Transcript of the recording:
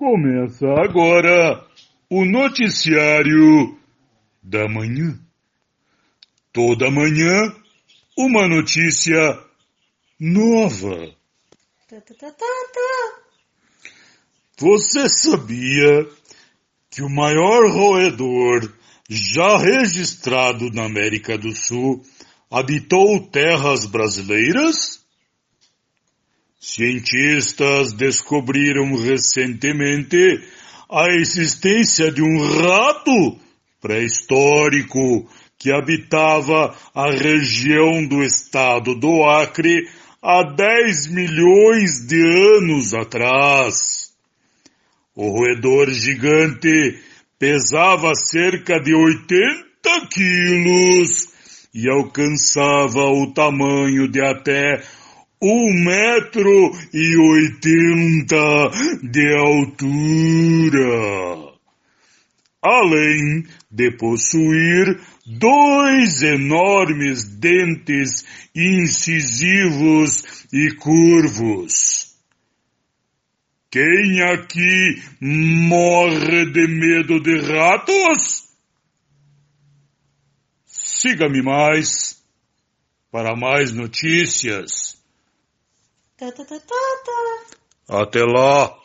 Começa agora o noticiário da manhã. Toda manhã, uma notícia nova. Tá, tá, tá. Você sabia que o maior roedor já registrado na América do Sul habitou terras brasileiras? Cientistas descobriram recentemente a existência de um rato pré-histórico que habitava a região do estado do Acre há 10 milhões de anos atrás. O roedor gigante pesava cerca de 80 quilos e alcançava o tamanho de até um metro e oitenta de altura. Além de possuir dois enormes dentes incisivos e curvos. Quem aqui morre de medo de ratos? Siga-me mais para mais notícias. Tá, tá, tá, tá, tá. Até lá!